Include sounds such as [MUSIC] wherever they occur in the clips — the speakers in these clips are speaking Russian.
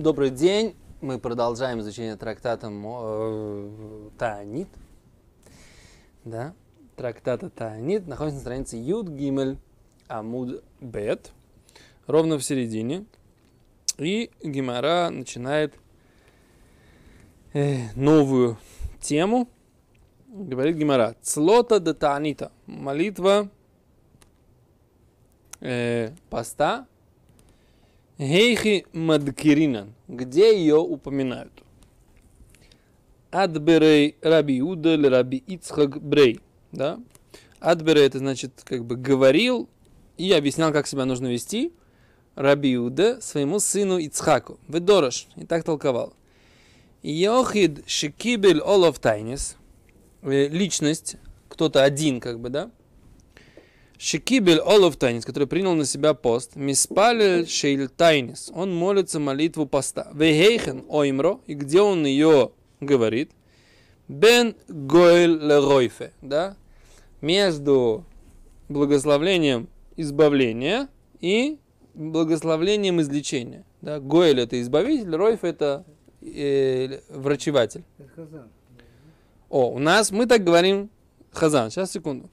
Добрый день. Мы продолжаем изучение трактата э, Таанит. Да, трактата Таанит. Находится на странице Юд Гимель Амуд Бет. Ровно в середине. И Гимара начинает э, новую тему. Говорит Гимара. Цлота де Таанита. Молитва э, поста Гейхи Мадкиринан. Где ее упоминают? Адберей Раби Удаль Раби Ицхак Брей. Да? Адберей это значит как бы говорил и объяснял, как себя нужно вести. Раби Уда своему сыну Ицхаку. Ведорош. И так толковал. Йохид Шекибель Олов Тайнис. Э, личность, кто-то один, как бы, да? Шекибель Олов Тайнис, который принял на себя пост, Миспалель Шейль Тайнис, он молится молитву поста. Вехейхен Оймро, и где он ее говорит? Бен Гоэль Леройфе, да? Между благословлением избавления и благословлением излечения. Да? Гоэль это избавитель, Ройф это э, врачеватель. О, у нас мы так говорим Хазан. Сейчас, секунду.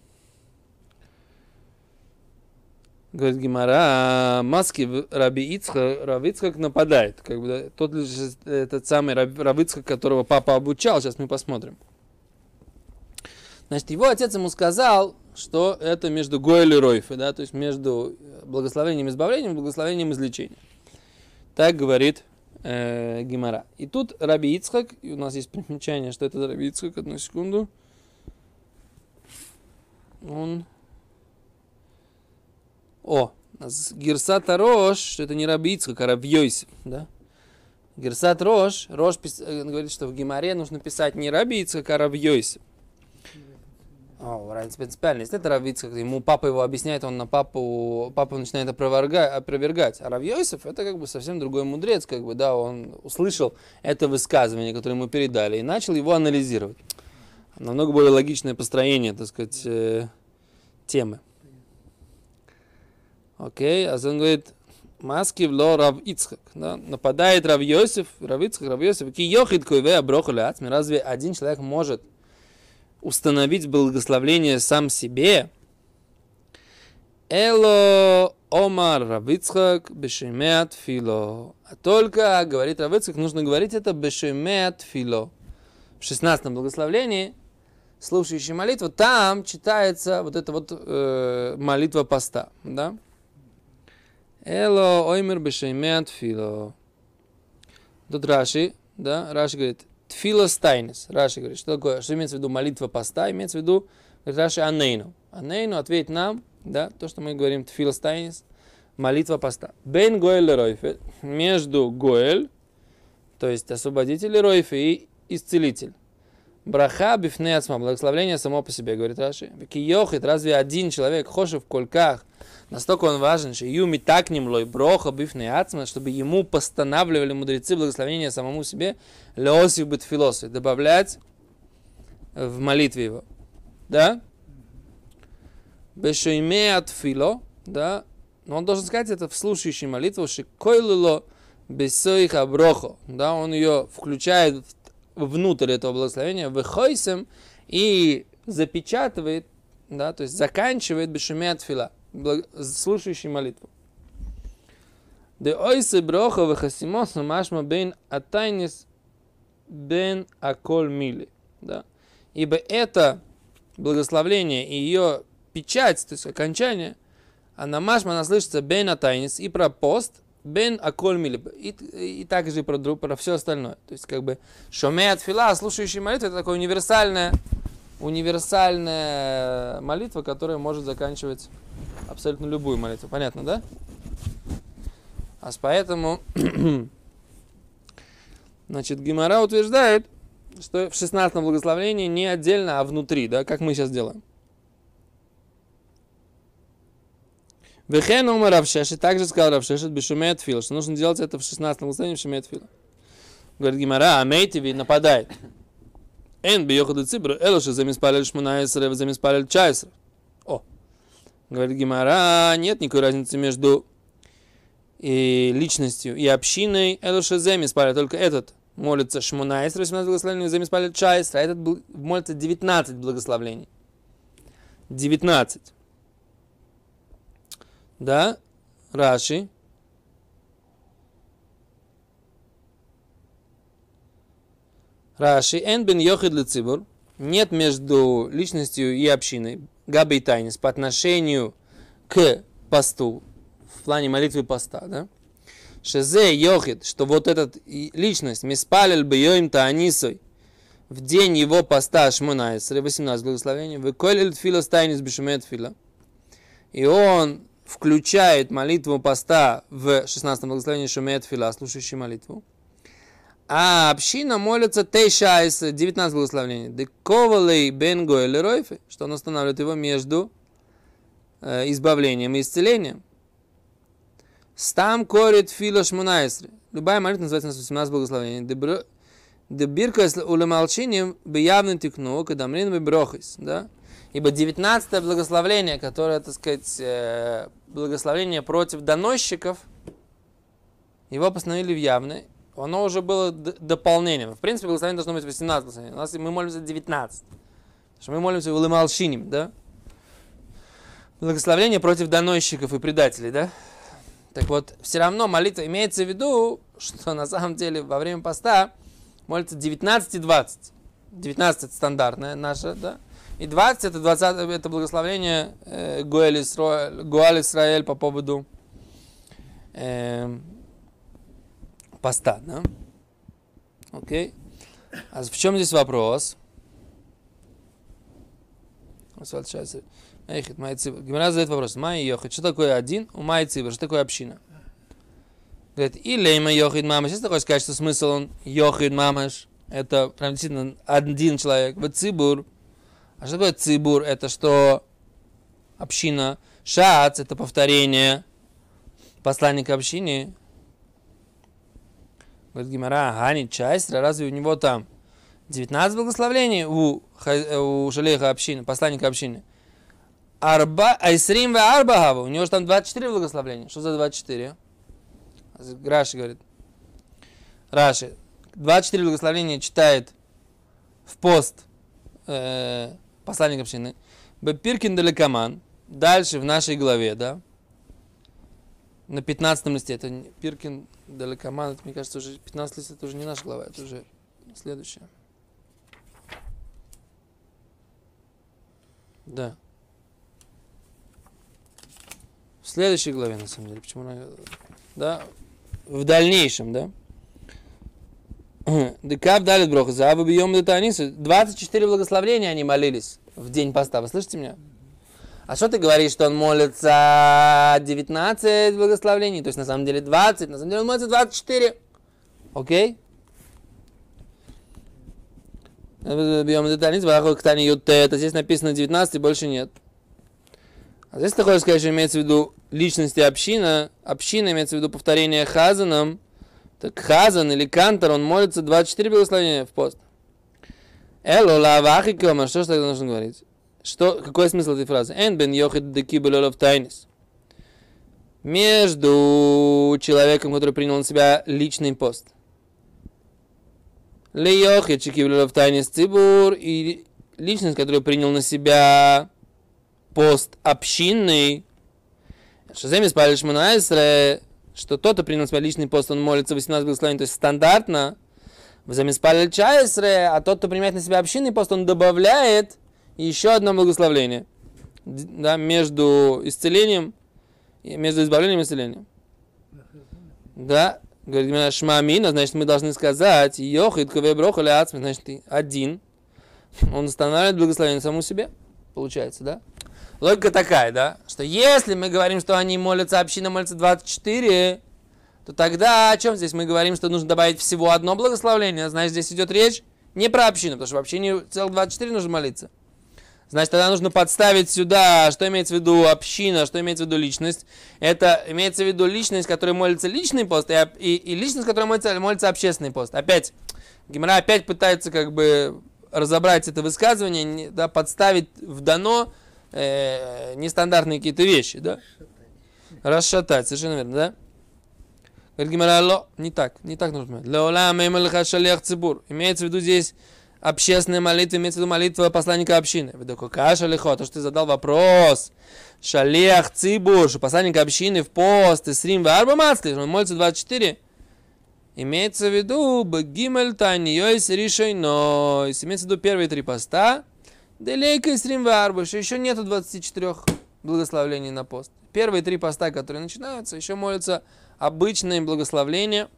Говорит Гимара, маски Раби Ицхак, Раби нападает. Как бы, тот лишь этот самый Раби которого папа обучал, сейчас мы посмотрим. Значит, его отец ему сказал, что это между Гоэль и Ройфе, да, то есть между благословением избавлением и благословением излечения. Так говорит э, Гимара. И тут Раби Ицхак, и у нас есть примечание, что это Раби Ицхак, одну секунду. Он о, Герсата Рош, это не Раби Ицхак, а Йосиф, да? Герсат Рош, Рош пис, э, говорит, что в Гимаре нужно писать не Раби Ицхак, а Йосиф. О, разница принципиальная. Если это Раби Ицхак, ему папа его объясняет, он на папу, папа начинает опровергать. А Йосиф это как бы совсем другой мудрец, как бы, да, он услышал это высказывание, которое ему передали, и начал его анализировать. Намного более логичное построение, так сказать, э, темы. Окей, а он говорит, маски в ло Рав Ицхак. Да? Нападает Рав Йосиф, Рав Ицхак, Рав Йосиф. Ки йохид койве аброху Разве один человек может установить благословление сам себе? Эло Омар Равицхак Бешемеат Фило. А только, говорит Равицхак, нужно говорить это Бешемеат Фило. В 16 благословлении, слушающий молитву, там читается вот эта вот э, молитва поста. Да? Эло оймер бешеймеа тфило. Тут Раши, да, Раши говорит, тфило стайнес. Раши говорит, что такое, что имеется в виду молитва поста, имеется в виду, говорит Раши, анейну. Анейну, ответь нам, да, то, что мы говорим, тфило стайнес, молитва поста. Бен Гоэль Ройфе, между Гоэль, то есть освободитель Ройфе и исцелитель. Браха бифнеацма, благословление само по себе, говорит Раши. Киохит, разве один человек, хошев в кольках, Настолько он важен, что юми так ним лой броха бифный ацма, чтобы ему постанавливали мудрецы благословения самому себе, леосив бит философи, добавлять в молитве его. Да? Бешойме от фило, да? Но он должен сказать это в слушающей молитву, что койлыло бесоих аброхо, да? Он ее включает внутрь этого благословения, выхойсем и запечатывает, да, то есть заканчивает бешуме от фила слушающий молитву. Де ойсе броха вехасимоса машма бен атайнис бен аколь мили. Да? Ибо это благословление и ее печать, то есть окончание, она машма, она слышится бен атайнис и про пост, бен аколь мили, и, и также про, про все остальное. То есть как бы шоме от фила, слушающий молитву, это такое универсальное, универсальная молитва, которая может заканчивать абсолютно любую молитву. Понятно, да? А поэтому, [CLEARS THROAT] значит, Гимара утверждает, что в 16 благословении не отдельно, а внутри, да, как мы сейчас делаем. Вехен умер Равшешет, также сказал Равшешет, бешумет фил, что нужно делать это в 16 благословении в шумет фила. Говорит Гимара, а мейтиви нападает. Эн биохаду цибру, элоши замиспалил шмунаесре, замиспалил чайсре. Говорит Гимара, нет никакой разницы между и личностью, и общиной. Элушезе Миспаль, только этот молится Шмунайс, 18 благословений, за Миспаль Чайс, а этот молится 19 благословений. 19. Да? Раши. Раши. Эн бен йохид лецибур. Нет между личностью и общиной. Габи и тайнис по отношению к посту. В плане молитвы поста, да? Шезе йохид, что вот этот личность, миспалил бы йоим таанисой, в день его поста Шмонайсры, 18 благословений, выколил фила стайнис бешумет фила. И он включает молитву поста в 16 благословении Шумет Фила, слушающий молитву. А община молится Тейшайс, 19 благословений. Дековалей Бенго или что он останавливает его между э, избавлением и исцелением. Стам корит фила шмунайсри. Любая молитва называется 18 благословений. Дебирка улемалчиним беявным тикну, когда мрин брохис. Да? Ибо 19 благословление, которое, так сказать, э, благословение против доносчиков, его постановили в явное, оно уже было дополнением. В принципе, благословение должно быть 18 благословений. У нас мы молимся 19. Потому что мы молимся в Лымалшиним, да? Благословение против доносчиков и предателей, да? Так вот, все равно молитва имеется в виду, что на самом деле во время поста молится 19 и 20. 19 это стандартная наша, да? И 20 это 20 это благословение э, Гуэль Исраэль по поводу э, поста, да? Окей. А в чем здесь вопрос? Эхит, Майцибр. Гимара задает вопрос. Май Йохид. Что такое один? У Майцибр. Что такое община? Говорит, и лейма Йохид Мамаш. Ты хочешь сказать, что смысл он Йохид Мамаш, это прям действительно один человек. В Цибур а что такое цибур? Это что община. Шац – это повторение посланника общины. Говорит Гимара, Гани Чайстра, разве у него там 19 благословений у, у Шалеха общины, посланника общины? Арба, Айсрим ве Арбагава, у него же там 24 благословения. Что за 24? Раши говорит. Раши. 24 благословения читает в пост э, посланник общины. Бепиркин Далекаман, дальше в нашей главе, да, на 15 листе, это Пиркин Далекаман, это, мне кажется, уже 15 лист, это уже не наша глава, это уже следующая. Да. В следующей главе, на самом деле, почему она, да, в дальнейшем, да. [CLEARS THROAT] Декав далит броха, зааву бьем детанису. 24 благословления они молились в день поста. Вы слышите меня? А что ты говоришь, что он молится 19 благословений? То есть на самом деле 20, на самом деле он молится 24. Окей? Бьем детанис, это здесь написано 19, и больше нет. А здесь ты хочешь сказать, что имеется в виду личности община, община имеется в виду повторение хазаном, так Хазан или Кантор, он молится 24 благословения в пост. Эло лавахи кома, что же тогда нужно говорить? Что, какой смысл этой фразы? Эн бен йохид деки тайнис. Между человеком, который принял на себя личный пост. Ле йохид чики белолов тайнис цибур и личность, которая принял на себя пост общинный. Шазем испалишь манайсре что тот, кто принял на себя личный пост, он молится 18 благословений, то есть стандартно, в замеспаль чайсре, а тот, кто принимает на себя общинный пост, он добавляет еще одно благословение да, между исцелением, между избавлением и исцелением. Да, говорит Шмамина, значит, мы должны сказать, Йохид Кавеброха Ляцми, значит, один, он устанавливает благословение самому себе, получается, да? Логика такая, да, что если мы говорим, что они молятся, община молится 24, то тогда о чем здесь мы говорим, что нужно добавить всего одно благословление? Значит, здесь идет речь не про общину, потому что в общине целых 24 нужно молиться. Значит, тогда нужно подставить сюда, что имеется в виду община, что имеется в виду личность. Это имеется в виду личность, которая молится личный пост, и, и, и личность, которая молится, молится общественный пост. Опять, Гимара опять пытается как бы разобрать это высказывание, да, подставить в дано э, нестандартные какие-то вещи, да? Расшатать, совершенно верно, да? Говорит Гимара, не так, не так нужно. Леолам эмэлха шалех. Имеется в виду здесь общественная молитва, имеется в виду молитва посланника общины. Каша лихо, то, что ты задал вопрос. Шалех цибур, посланник общины в пост, и срим в арба масли, он молится 24. Имеется в виду Бгимель Тани Йойс Ришойнойс. Имеется в виду первые три поста. Делейка и Срим Варбуш. Еще нету 24 благословлений на пост. Первые три поста, которые начинаются, еще молятся обычные благословления.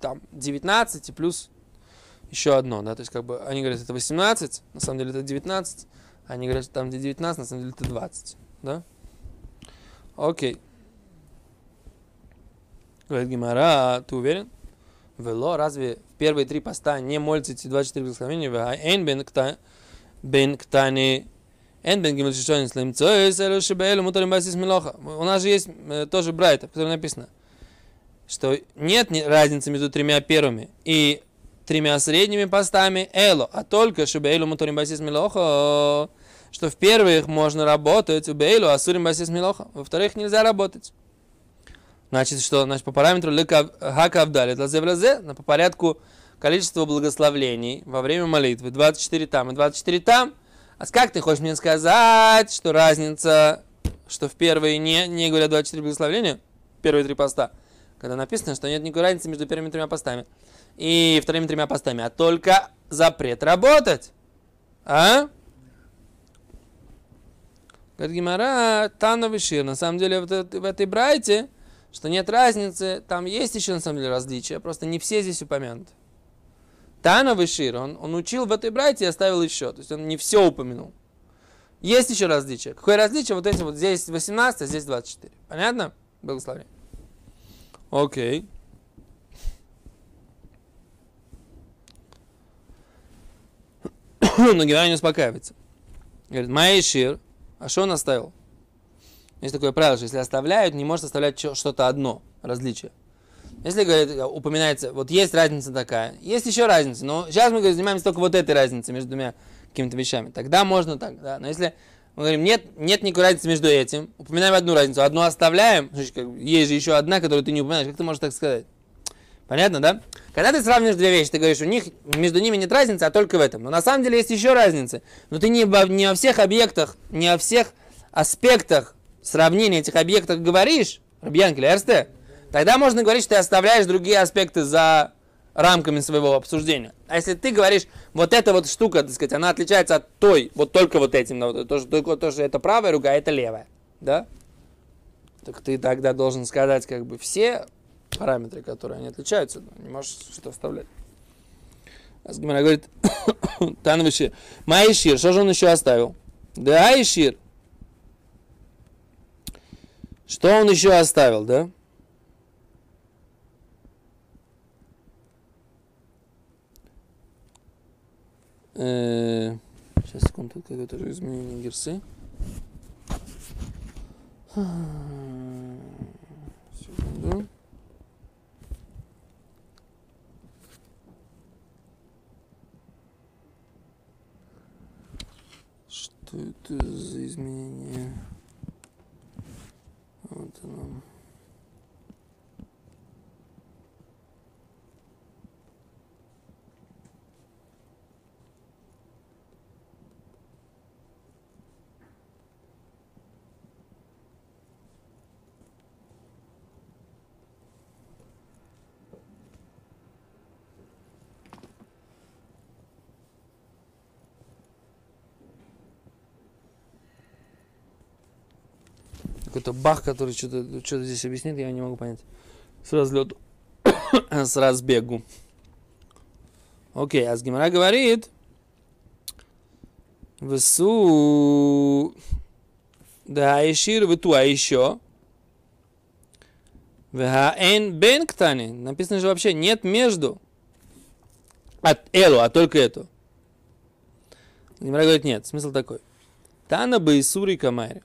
Там 19 плюс еще одно, да, то есть как бы они говорят, это 18, на самом деле это 19, они говорят, что там где 19, на самом деле это 20, да? Окей. Говорит Гимара, ты уверен? Вело, разве первые три поста не эти 24 благословения? Эйн бен бен ктани Эн бен гимель шишонин слим цоис элю шибеэлю мутарим басис милоха. У нас же есть э, тоже брайта, в котором написано, что нет разницы между тремя первыми и тремя средними постами эло, а только шибеэлю мутарим басис милоха, что в первых можно работать, у бейлу асурим басис милоха, во вторых нельзя работать. Значит, что? Значит, по параметру хакавдали, лазе по порядку количества благословлений во время молитвы. 24 там и 24 там. А как ты хочешь мне сказать, что разница, что в первые не, не говорят 24 благословения, первые три поста, когда написано, что нет никакой разницы между первыми тремя постами и вторыми тремя постами, а только запрет работать. А? Говорит Гимара, Шир, на самом деле в, в этой брайте что нет разницы, там есть еще на самом деле различия, просто не все здесь упомянуты. Тана он, он учил в этой брайте и оставил еще, то есть он не все упомянул. Есть еще различия. Какое различие? Вот эти вот здесь 18, а здесь 24. Понятно? Благословение. Окей. Но Герай не успокаивается. Говорит, Маэшир, а что он оставил? Есть такое правило, что если оставляют, не может оставлять что-то одно, различие. Если говорит, упоминается, вот есть разница такая, есть еще разница, но сейчас мы говорим, занимаемся только вот этой разницей между двумя какими-то вещами. Тогда можно так, да. Но если мы говорим, нет, нет никакой разницы между этим, упоминаем одну разницу, одну оставляем, есть же еще одна, которую ты не упоминаешь, как ты можешь так сказать? Понятно, да? Когда ты сравниваешь две вещи, ты говоришь, у них между ними нет разницы, а только в этом. Но на самом деле есть еще разницы. Но ты не, не о всех объектах, не о всех аспектах сравнения этих объектов говоришь, Рабьянкель, Эрсте, тогда можно говорить, что ты оставляешь другие аспекты за рамками своего обсуждения. А если ты говоришь, вот эта вот штука, так сказать, она отличается от той, вот только вот этим, то, что, только то, что это правая рука, а это левая, да? Так ты тогда должен сказать, как бы, все параметры, которые они отличаются, не можешь что оставлять. Асгмара говорит, [COUGHS] Танвишир, Майшир, что же он еще оставил? Да, Айшир, что он еще оставил, да? Э, сейчас, секунду, какое-то же изменение герсы. Секунду. Это за изменение? Вот оно. Какой-то бах, который что-то что здесь объяснит, я не могу понять. С разлету. [COUGHS] с разбегу. Окей, а с Гимара говорит, Весу да Айшир выту, а еще Вегаэн бенктани. Написано же вообще нет между. От элу, а только эту. Гимара говорит, нет, смысл такой. Тана бы Исури Камайри.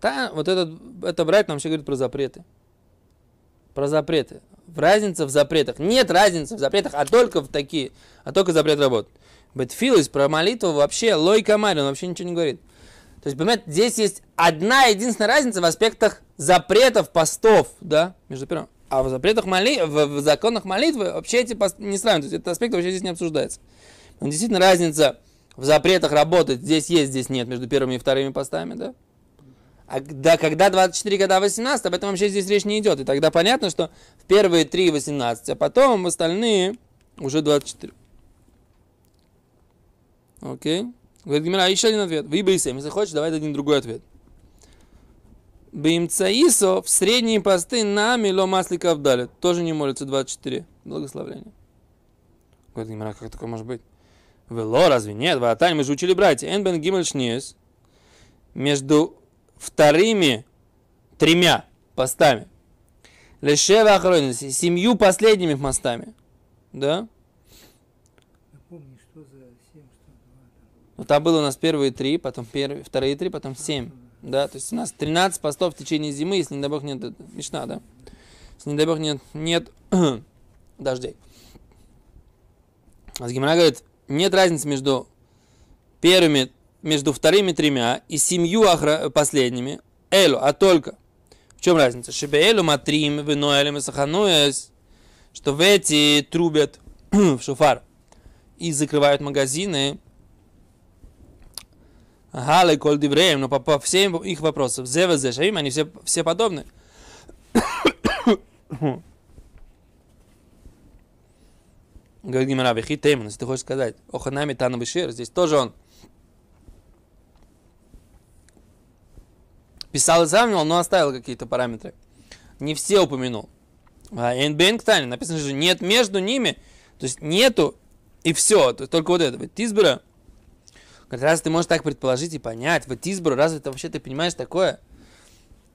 Та, вот этот, это брать нам вообще говорит про запреты. Про запреты. В разница в запретах. Нет разницы в запретах, а только в такие, а только запрет работает. Бетфилис про молитву вообще, лой камарь, он вообще ничего не говорит. То есть, понимаете, здесь есть одна единственная разница в аспектах запретов, постов, да, между первым. А в запретах моли... в, в законах молитвы вообще эти пост... не сравнивают. То есть этот аспект вообще здесь не обсуждается. Но действительно разница в запретах работать здесь есть, здесь нет, между первыми и вторыми постами, да? А да, когда 24, когда 18, об этом вообще здесь речь не идет. И тогда понятно, что в первые три 18, а потом остальные уже 24. Окей. Говорит Гимера, еще один ответ. Вы Если хочешь, давай дадим другой ответ. Бимцаисо в средние посты на мило маслика вдали. Тоже не молится 24. Благословление. Говорит Гимара, как такое может быть? Вело, разве нет? Ватань, мы же учили братья. Энбен гимель шниес. Между вторыми тремя постами. Лешева охранности. Семью последними постами. Да? Напомни, что за 7, что 2. Ну, там было у нас первые три, потом первые, вторые три, потом семь. Да, то есть у нас 13 постов в течение зимы, если не дай бог нет, мечта, да? Если не дай бог нет, нет [CLEARS THROAT] дождей. А Гимара говорит, нет разницы между первыми, между вторыми тремя и семью охра- последними. Элю, а только. В чем разница? Шебеэлю матрим, виноэлем и сахануэс, что в эти трубят [CLEARS THROAT] в шуфар и закрывают магазины, Галай коль дивреем, но по, по всем их вопросам. Зева зешавим, они все, все подобны. [COUGHS] Говорит Гимара, вехи тейман, если ты хочешь сказать, оханами тану бешир, здесь тоже он писал и сравнивал, но оставил какие-то параметры. Не все упомянул. А Энбен Ктани, написано, что нет между ними, то есть нету и все, то есть только вот это. Тизбера, Говорит, раз ты можешь так предположить и понять, вот избру, разве ты вообще ты понимаешь такое?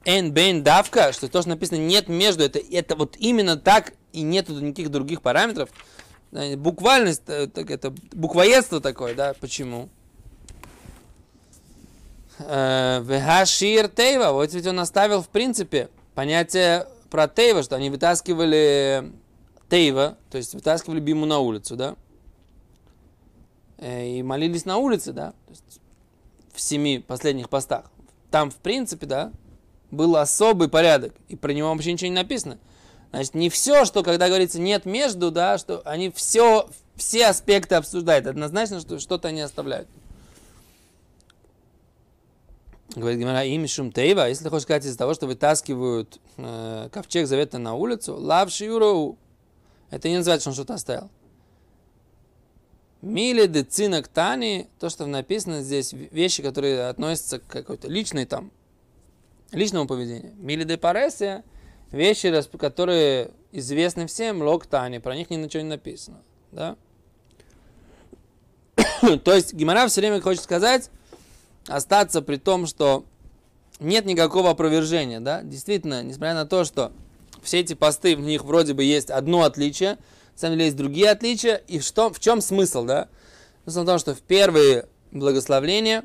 Эн бен давка, что то, что написано нет между, это, это вот именно так и нету никаких других параметров. Буквальность, э, так это буквоедство такое, да, почему? Э, Вехашир Тейва, вот ведь он оставил в принципе понятие про Тейва, что они вытаскивали Тейва, то есть вытаскивали Биму на улицу, да? Э, и молились на улице, да, то есть в семи последних постах. Там, в принципе, да, был особый порядок, и про него вообще ничего не написано. Значит, не все, что когда говорится нет между, да, что они все, все аспекты обсуждают. Однозначно, что что-то они оставляют. Говорит Гимара, им шум тейва, если хочешь сказать из-за того, что вытаскивают э, ковчег завета на улицу, лавши юроу, это не называется, что он что-то оставил. Мили де цинок тани, то, что написано здесь, вещи, которые относятся к какой-то личной там, личному поведению. Мили де паресия, вещи, которые известны всем, лог тани, про них ничего не написано. Да? [COUGHS] то есть Гимара все время хочет сказать, остаться при том, что нет никакого опровержения, да, действительно, несмотря на то, что все эти посты, в них вроде бы есть одно отличие – на самом деле есть другие отличия. И что, в чем смысл, да? Смысл в том, что в первые благословления,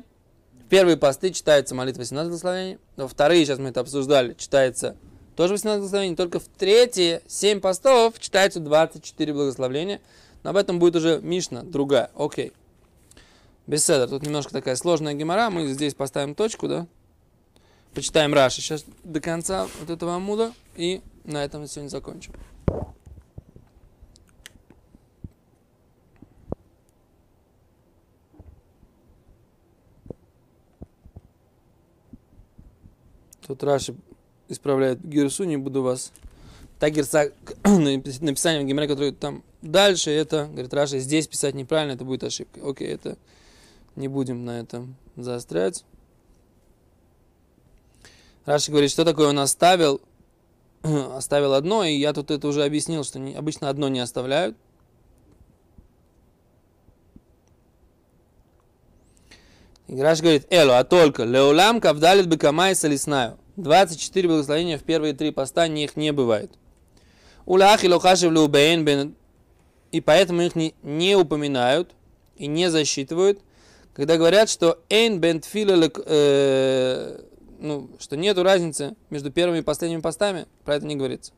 в первые посты читается молитва 18 благословений, во вторые, сейчас мы это обсуждали, читается тоже 18 благословений, только в третьи 7 постов читаются 24 благословления. Но об этом будет уже Мишна, другая. Окей. Беседа. Тут немножко такая сложная гемора. Мы здесь поставим точку, да? Почитаем Раши сейчас до конца вот этого амуда. И на этом сегодня закончим. Тут Раши исправляет Герсу, не буду вас... Та Герса, [CLEARS THROAT] написание в Гимере, которое там дальше, это, говорит Раши, здесь писать неправильно, это будет ошибка. Окей, это не будем на этом заострять. Раши говорит, что такое он оставил, [CLEARS THROAT] оставил одно, и я тут это уже объяснил, что не, обычно одно не оставляют. И Раш говорит, эло, а только, леулам кавдалит бекамай салиснаю. 24 благословения в первые три поста них не бывает. Улахи лохашев бен и поэтому их не, не упоминают и не засчитывают, когда говорят, что эйн бен э, ну, что нету разницы между первыми и последними постами, про это не говорится.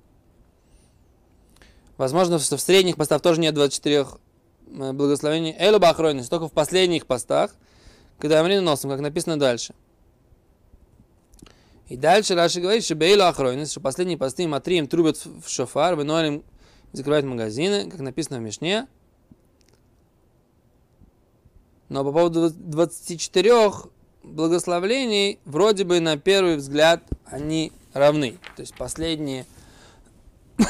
Возможно, что в средних постах тоже нет 24 э, благословений. Элу бахройнис, только в последних постах, когда Амрина носом, как написано дальше. И дальше Раши говорит, что Бейлу Ахройнес, что последние посты Матрием трубят в шофар, вынолим закрывают магазины, как написано в Мишне. Но по поводу 24 благословлений, вроде бы на первый взгляд они равны. То есть последние, [COUGHS]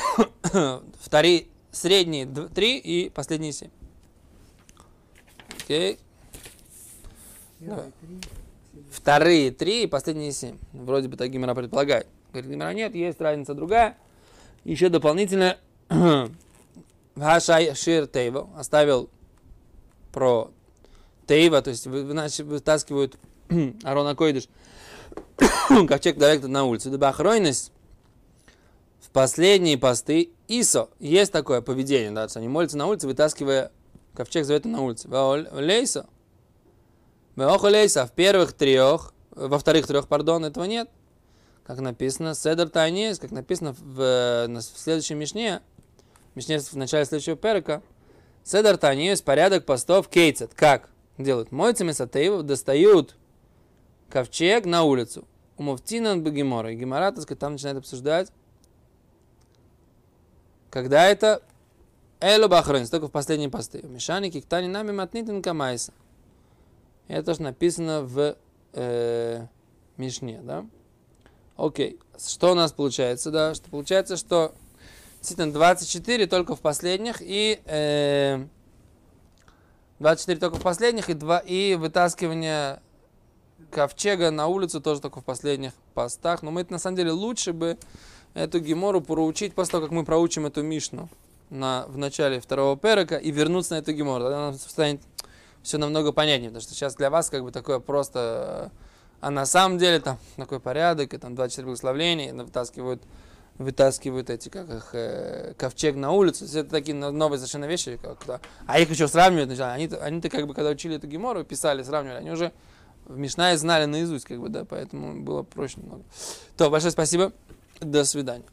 вторые, средние три и последние семь. Окей. Первые три, Вторые три и последние семь. Вроде бы так Гимара предполагает. Говорит, Гимара нет, есть разница другая. Еще дополнительно [CLEARS THROAT] Хашай Шир Тейва оставил про Тейва, то есть вы- вы- вытаскивают [CLEARS THROAT] Арона Койдыш, [COUGHS] ковчег директор на улице. Дебахройность в последние посты Исо. Есть такое поведение, да, то есть они молятся на улице, вытаскивая ковчег завета на улице. Лейсо. Лейса в первых трех, во вторых трех, пардон, этого нет. Как написано, Седер Тайнес, как написано в, э, в следующем Мишне, Мишне в начале следующего перека, Седер Тайнес, порядок постов кейцет. Как делают? Моются Месатеевов, достают ковчег на улицу. У Муфтина Багимора. И Гемора, так сказать, там начинает обсуждать, когда это Элу Бахройнс, только в последние посты. Мишани Киктани Нами Матнитин Камайса. Это тоже написано в э, Мишне, да? Окей. Что у нас получается, да? Что получается, что действительно 24 только в последних и э, 24 только в последних и, два, и вытаскивание ковчега на улицу тоже только в последних постах. Но мы это на самом деле лучше бы эту гемору проучить после того, как мы проучим эту Мишну на, в начале второго перека и вернуться на эту гемору. Тогда нам станет все намного понятнее, потому что сейчас для вас как бы такое просто... А на самом деле там такой порядок, и там 24 благословения, вытаскивают, вытаскивают эти, как их, э, ковчег на улицу. Это такие но- новые совершенно вещи. Как. А их еще сравнивают. начали. Они-то, они-то как бы, когда учили эту гемору, писали, сравнивали, они уже в Мишнае знали наизусть, как бы, да, поэтому было проще немного. То, большое спасибо. До свидания.